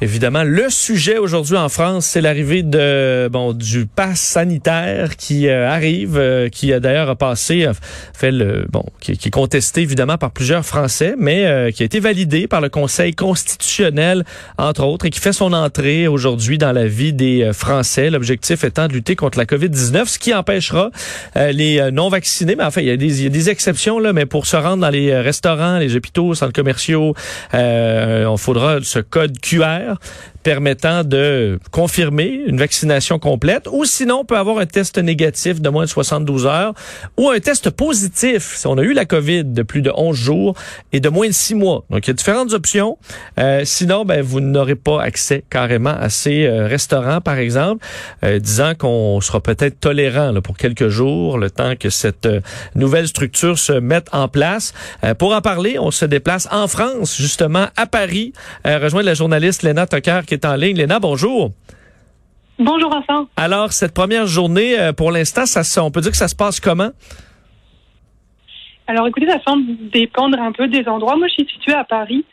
Évidemment, le sujet aujourd'hui en France, c'est l'arrivée de bon du pass sanitaire qui euh, arrive, euh, qui a d'ailleurs passé, fait le bon, qui, est contesté évidemment par plusieurs Français, mais euh, qui a été validé par le Conseil constitutionnel entre autres et qui fait son entrée aujourd'hui dans la vie des Français. L'objectif étant de lutter contre la COVID-19, ce qui empêchera les non vaccinés. Mais enfin, il y a des, il y a des exceptions là, mais pour se rendre dans les restaurants, les hôpitaux, centres commerciaux, on faudra ce code QR faire. Permettant de confirmer une vaccination complète ou sinon on peut avoir un test négatif de moins de 72 heures ou un test positif si on a eu la COVID de plus de 11 jours et de moins de 6 mois. Donc il y a différentes options. Euh, sinon, ben, vous n'aurez pas accès carrément à ces euh, restaurants, par exemple, euh, disant qu'on sera peut-être tolérant là, pour quelques jours, le temps que cette nouvelle structure se mette en place. pour en parler, on se déplace en France, justement à Paris, rejoindre la journaliste Léna Tucker qui est en ligne. Léna, bonjour. Bonjour Vincent. Alors, cette première journée, euh, pour l'instant, ça, on peut dire que ça se passe comment? Alors écoutez, ça semble dépendre un peu des endroits. Moi, je suis située à Paris.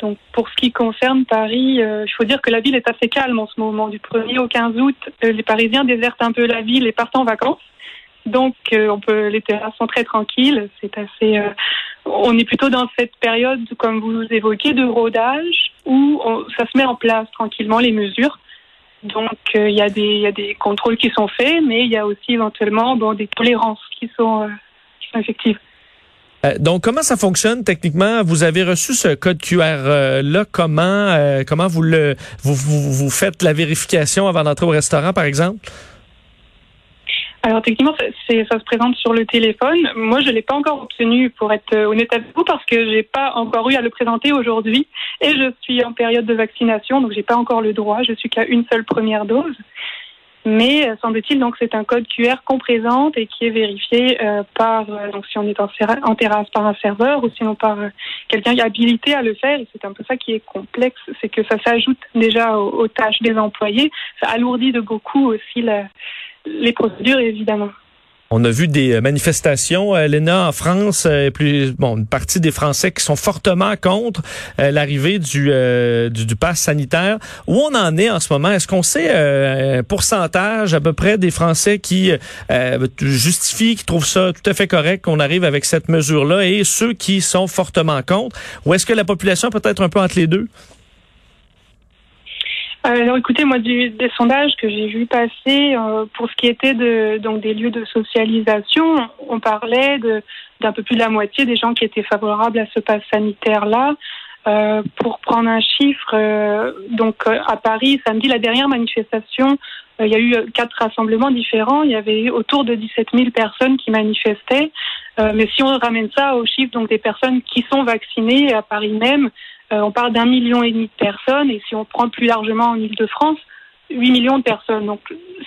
Donc pour ce qui concerne Paris, euh, il faut dire que la ville est assez calme en ce moment. Du 1er au 15 août, euh, les Parisiens désertent un peu la ville et partent en vacances. Donc on peut, les terrasses sont très tranquilles. C'est assez. on est plutôt dans cette période, comme vous évoquez, de rodage où ça se met en place tranquillement les mesures. Donc euh, il y, a des, contrôles qui sont faits, mais il y a aussi éventuellement des tolérances qui sont, euh, effectives. Euh, donc, comment ça fonctionne techniquement? Vous avez reçu ce code QR là. Comment comment vous le vous, vous faites la vérification avant d'entrer au restaurant, par exemple? Alors techniquement, c'est, ça se présente sur le téléphone. Moi, je l'ai pas encore obtenu, pour être euh, honnête avec vous, parce que j'ai pas encore eu à le présenter aujourd'hui, et je suis en période de vaccination, donc j'ai pas encore le droit. Je suis qu'à une seule première dose. Mais euh, semble-t-il, donc c'est un code QR qu'on présente et qui est vérifié euh, par, donc si on est en, terrasse par un serveur ou sinon par quelqu'un habilité à le faire. C'est un peu ça qui est complexe, c'est que ça s'ajoute déjà aux tâches des employés. Ça alourdit de beaucoup aussi la, les procédures, évidemment. On a vu des euh, manifestations, euh, Léna, en France, euh, plus bon, une partie des Français qui sont fortement contre l'arrivée du, du, du pass sanitaire. Où on en est en ce moment? Est-ce qu'on sait un pourcentage à peu près des Français qui justifient, qui trouvent ça tout à fait correct qu'on arrive avec cette mesure-là, et ceux qui sont fortement contre? Ou est-ce que la population peut être un peu entre les deux? euh, alors écoutez, moi du, des sondages que j'ai vu passer euh, pour ce qui était de donc des lieux de socialisation, on parlait d'un peu plus de la moitié des gens qui étaient favorables à ce pass sanitaire là. Euh, pour prendre un chiffre, euh, donc à Paris samedi la dernière manifestation, il y a eu quatre rassemblements différents. Il y avait autour de 17 000 personnes qui manifestaient. mais si on ramène ça au chiffre donc des personnes qui sont vaccinées à Paris même, euh, on parle d'un million et demi de personnes, et si on prend plus largement en Ile-de-France, 8 millions de personnes. Donc,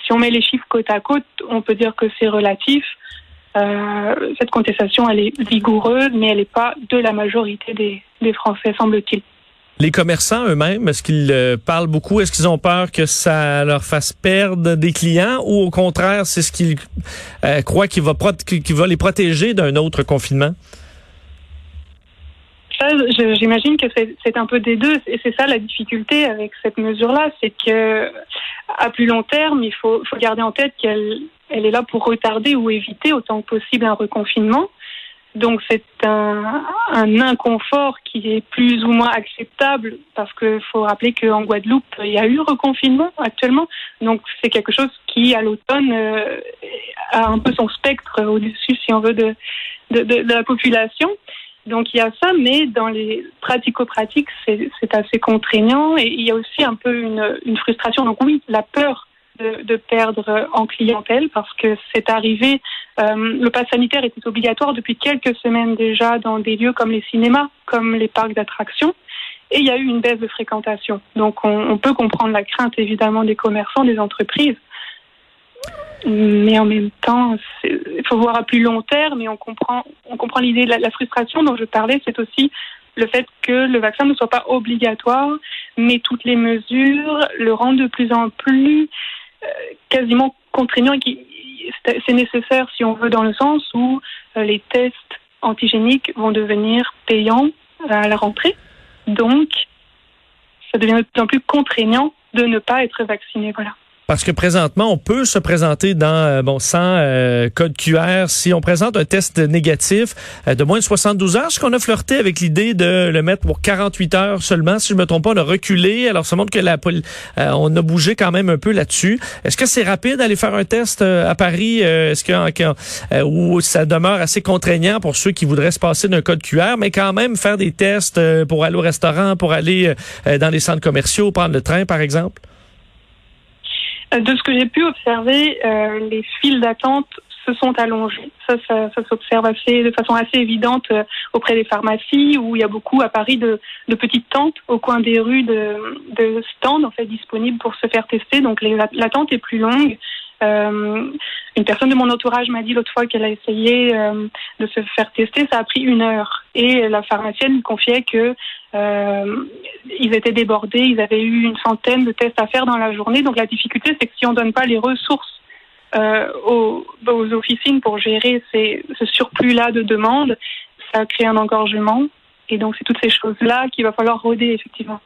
si on met les chiffres côte à côte, on peut dire que c'est relatif. Euh, cette contestation, elle est vigoureuse, mais elle n'est pas de la majorité des, Français, semble-t-il. Les commerçants eux-mêmes, est-ce qu'ils euh, parlent beaucoup? Est-ce qu'ils ont peur que ça leur fasse perdre des clients? Ou au contraire, c'est ce qu'ils euh, croient qui va, va les protéger d'un autre confinement? J'imagine que c'est un peu des deux. Et c'est ça la difficulté avec cette mesure-là, c'est que à plus long terme, il faut, faut garder en tête qu'elle elle est là pour retarder ou éviter autant que possible un reconfinement. Donc c'est un, un, inconfort qui est plus ou moins acceptable parce qu'il faut rappeler qu'en Guadeloupe, il y a eu reconfinement actuellement. Donc c'est quelque chose qui, à l'automne, euh, a un peu son spectre au-dessus, si on veut, de, de, de la population. Donc il y a ça, mais dans les pratico-pratiques, c'est assez contraignant et il y a aussi un peu une, une frustration. Donc oui, la peur de, de, perdre en clientèle parce que c'est arrivé. Euh, le pass sanitaire était obligatoire depuis quelques semaines déjà dans des lieux comme les cinémas, comme les parcs d'attractions. Et il y a eu une baisse de fréquentation. Donc on, on peut comprendre la crainte évidemment des commerçants, des entreprises. Mais en même temps, il faut voir à plus long terme et on comprend, on comprend l'idée, la, la frustration dont je parlais, c'est aussi le fait que le vaccin ne soit pas obligatoire, mais toutes les mesures le rendent de plus en plus euh, quasiment contraignant c'est nécessaire si on veut dans le sens où euh, les tests antigéniques vont devenir payants à la rentrée. Donc, ça devient de plus en plus contraignant de ne pas être vacciné. Voilà. Parce que présentement, on peut se présenter dans euh, bon sans euh, code QR si on présente un test négatif euh, de moins de 72 heures. Ce qu'on a flirté avec l'idée de le mettre pour 48 heures seulement. Si je me trompe pas, on a reculé. Alors ça montre que la on a bougé quand même un peu là-dessus. Est-ce que c'est rapide d'aller faire un test à Paris? Est-ce que ou ça demeure assez contraignant pour ceux qui voudraient se passer d'un code QR, mais quand même faire des tests pour aller au restaurant, pour aller dans les centres commerciaux, prendre le train par exemple? De ce que j'ai pu observer, euh, les files d'attente se sont allongées. Ça, ça, ça s'observe assez, de façon assez évidente euh, auprès des pharmacies, où il y a beaucoup à Paris de, de petites tentes au coin des rues de, de stands en fait disponibles pour se faire tester. Donc l'attente est plus longue. Euh, une personne de mon entourage m'a dit l'autre fois qu'elle a essayé euh, de se faire tester, ça a pris une heure. Et la pharmacienne confiait que euh, ils étaient débordés, ils avaient eu une centaine de tests à faire dans la journée. Donc la difficulté, c'est que si on donne pas les ressources euh, aux, aux, officines pour gérer ces, ce surplus-là de demandes, ça crée un engorgement. Et donc c'est toutes ces choses-là qu'il va falloir roder effectivement.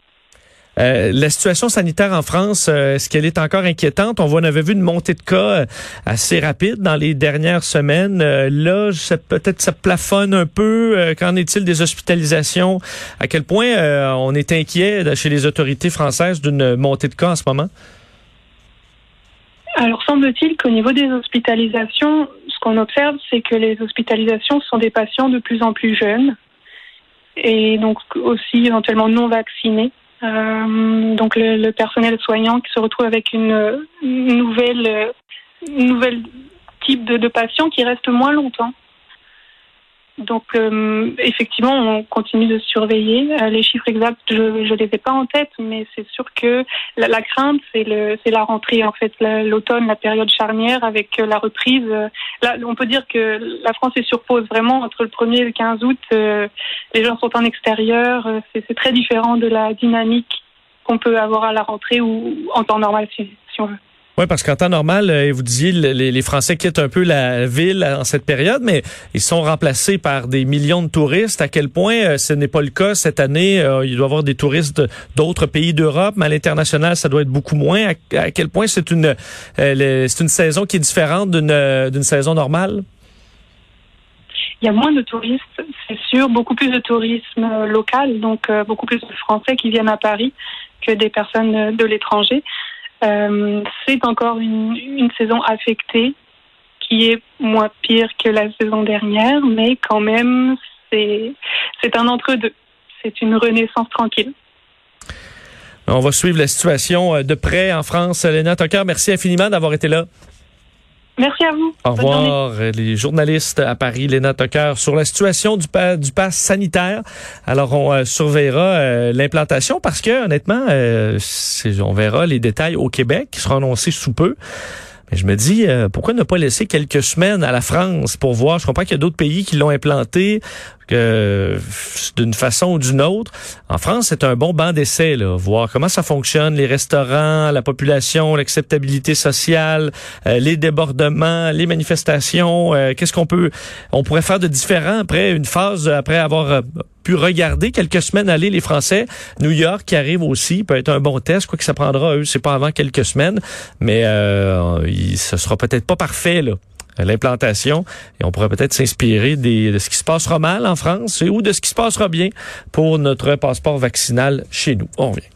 Euh, la situation sanitaire en France, euh, est-ce qu'elle est encore inquiétante? On, avait vu une montée de cas euh, assez rapide dans les dernières semaines. là, peut-être ça plafonne un peu. Qu'en est-il des hospitalisations? À quel point on est inquiet chez les autorités françaises d'une montée de cas en ce moment? Alors, semble-t-il qu'au niveau des hospitalisations, ce qu'on observe, c'est que les hospitalisations sont des patients de plus en plus jeunes et donc aussi éventuellement non vaccinés. Euh, donc le, le, personnel soignant qui se retrouve avec une, nouvelle, nouvelle type de, de patient qui reste moins longtemps. Donc, euh, effectivement, on continue de surveiller. Euh, les chiffres exacts, je ne les ai pas en tête, mais c'est sûr que la, la crainte, c'est la rentrée, en fait, l'automne, la, période charnière avec euh, la reprise. Là, on peut dire que la France est sur pause vraiment entre le 1er et le 15 août. les gens sont en extérieur. c'est très différent de la dynamique qu'on peut avoir à la rentrée ou en temps normal, si, si on veut. Oui, parce qu'en temps normal, euh, vous disiez, les, les, Français quittent un peu la ville en cette période, mais ils sont remplacés par des millions de touristes. À quel point euh, ce n'est pas le cas cette année? Euh, il doit y avoir des touristes d'autres pays d'Europe, mais à l'international, ça doit être beaucoup moins. À, quel point c'est une, c'est une saison qui est différente d'une, d'une saison normale? Il y a moins de touristes, c'est sûr, beaucoup plus de tourisme local, donc beaucoup plus de Français qui viennent à Paris que des personnes de l'étranger. Euh, c'est encore une, saison affectée qui est moins pire que la saison dernière, mais quand même, c'est, c'est un entre-deux. C'est une renaissance tranquille. On va suivre la situation euh, de près en France. Léna Tucker, merci infiniment d'avoir été là. Merci à vous. Au revoir, les journalistes à Paris, Léna Tucker, sur la situation du, pas, du pass sanitaire. Alors, on euh, surveillera euh, l'implantation parce que, honnêtement, euh, on verra les détails au Québec qui seront annoncés sous peu. Mais je me dis, pourquoi ne pas laisser quelques semaines à la France pour voir? Je comprends qu'il y a d'autres pays qui l'ont implanté que d'une façon ou d'une autre. En France, c'est un bon banc d'essai, voir comment ça fonctionne, les restaurants, la population, l'acceptabilité sociale, euh, les débordements, les manifestations. Euh, qu'est-ce qu'on peut, on pourrait faire de différent après une phase, après avoir euh, pu regarder quelques semaines aller les Français. New York qui arrive aussi peut être un bon test, quoi que ça prendra eux, c'est pas avant quelques semaines, mais euh, il, ce sera peut-être pas parfait là l'implantation et on pourrait peut-être s'inspirer de ce qui se passera mal en France ou de ce qui se passera bien pour notre passeport vaccinal chez nous. On revient.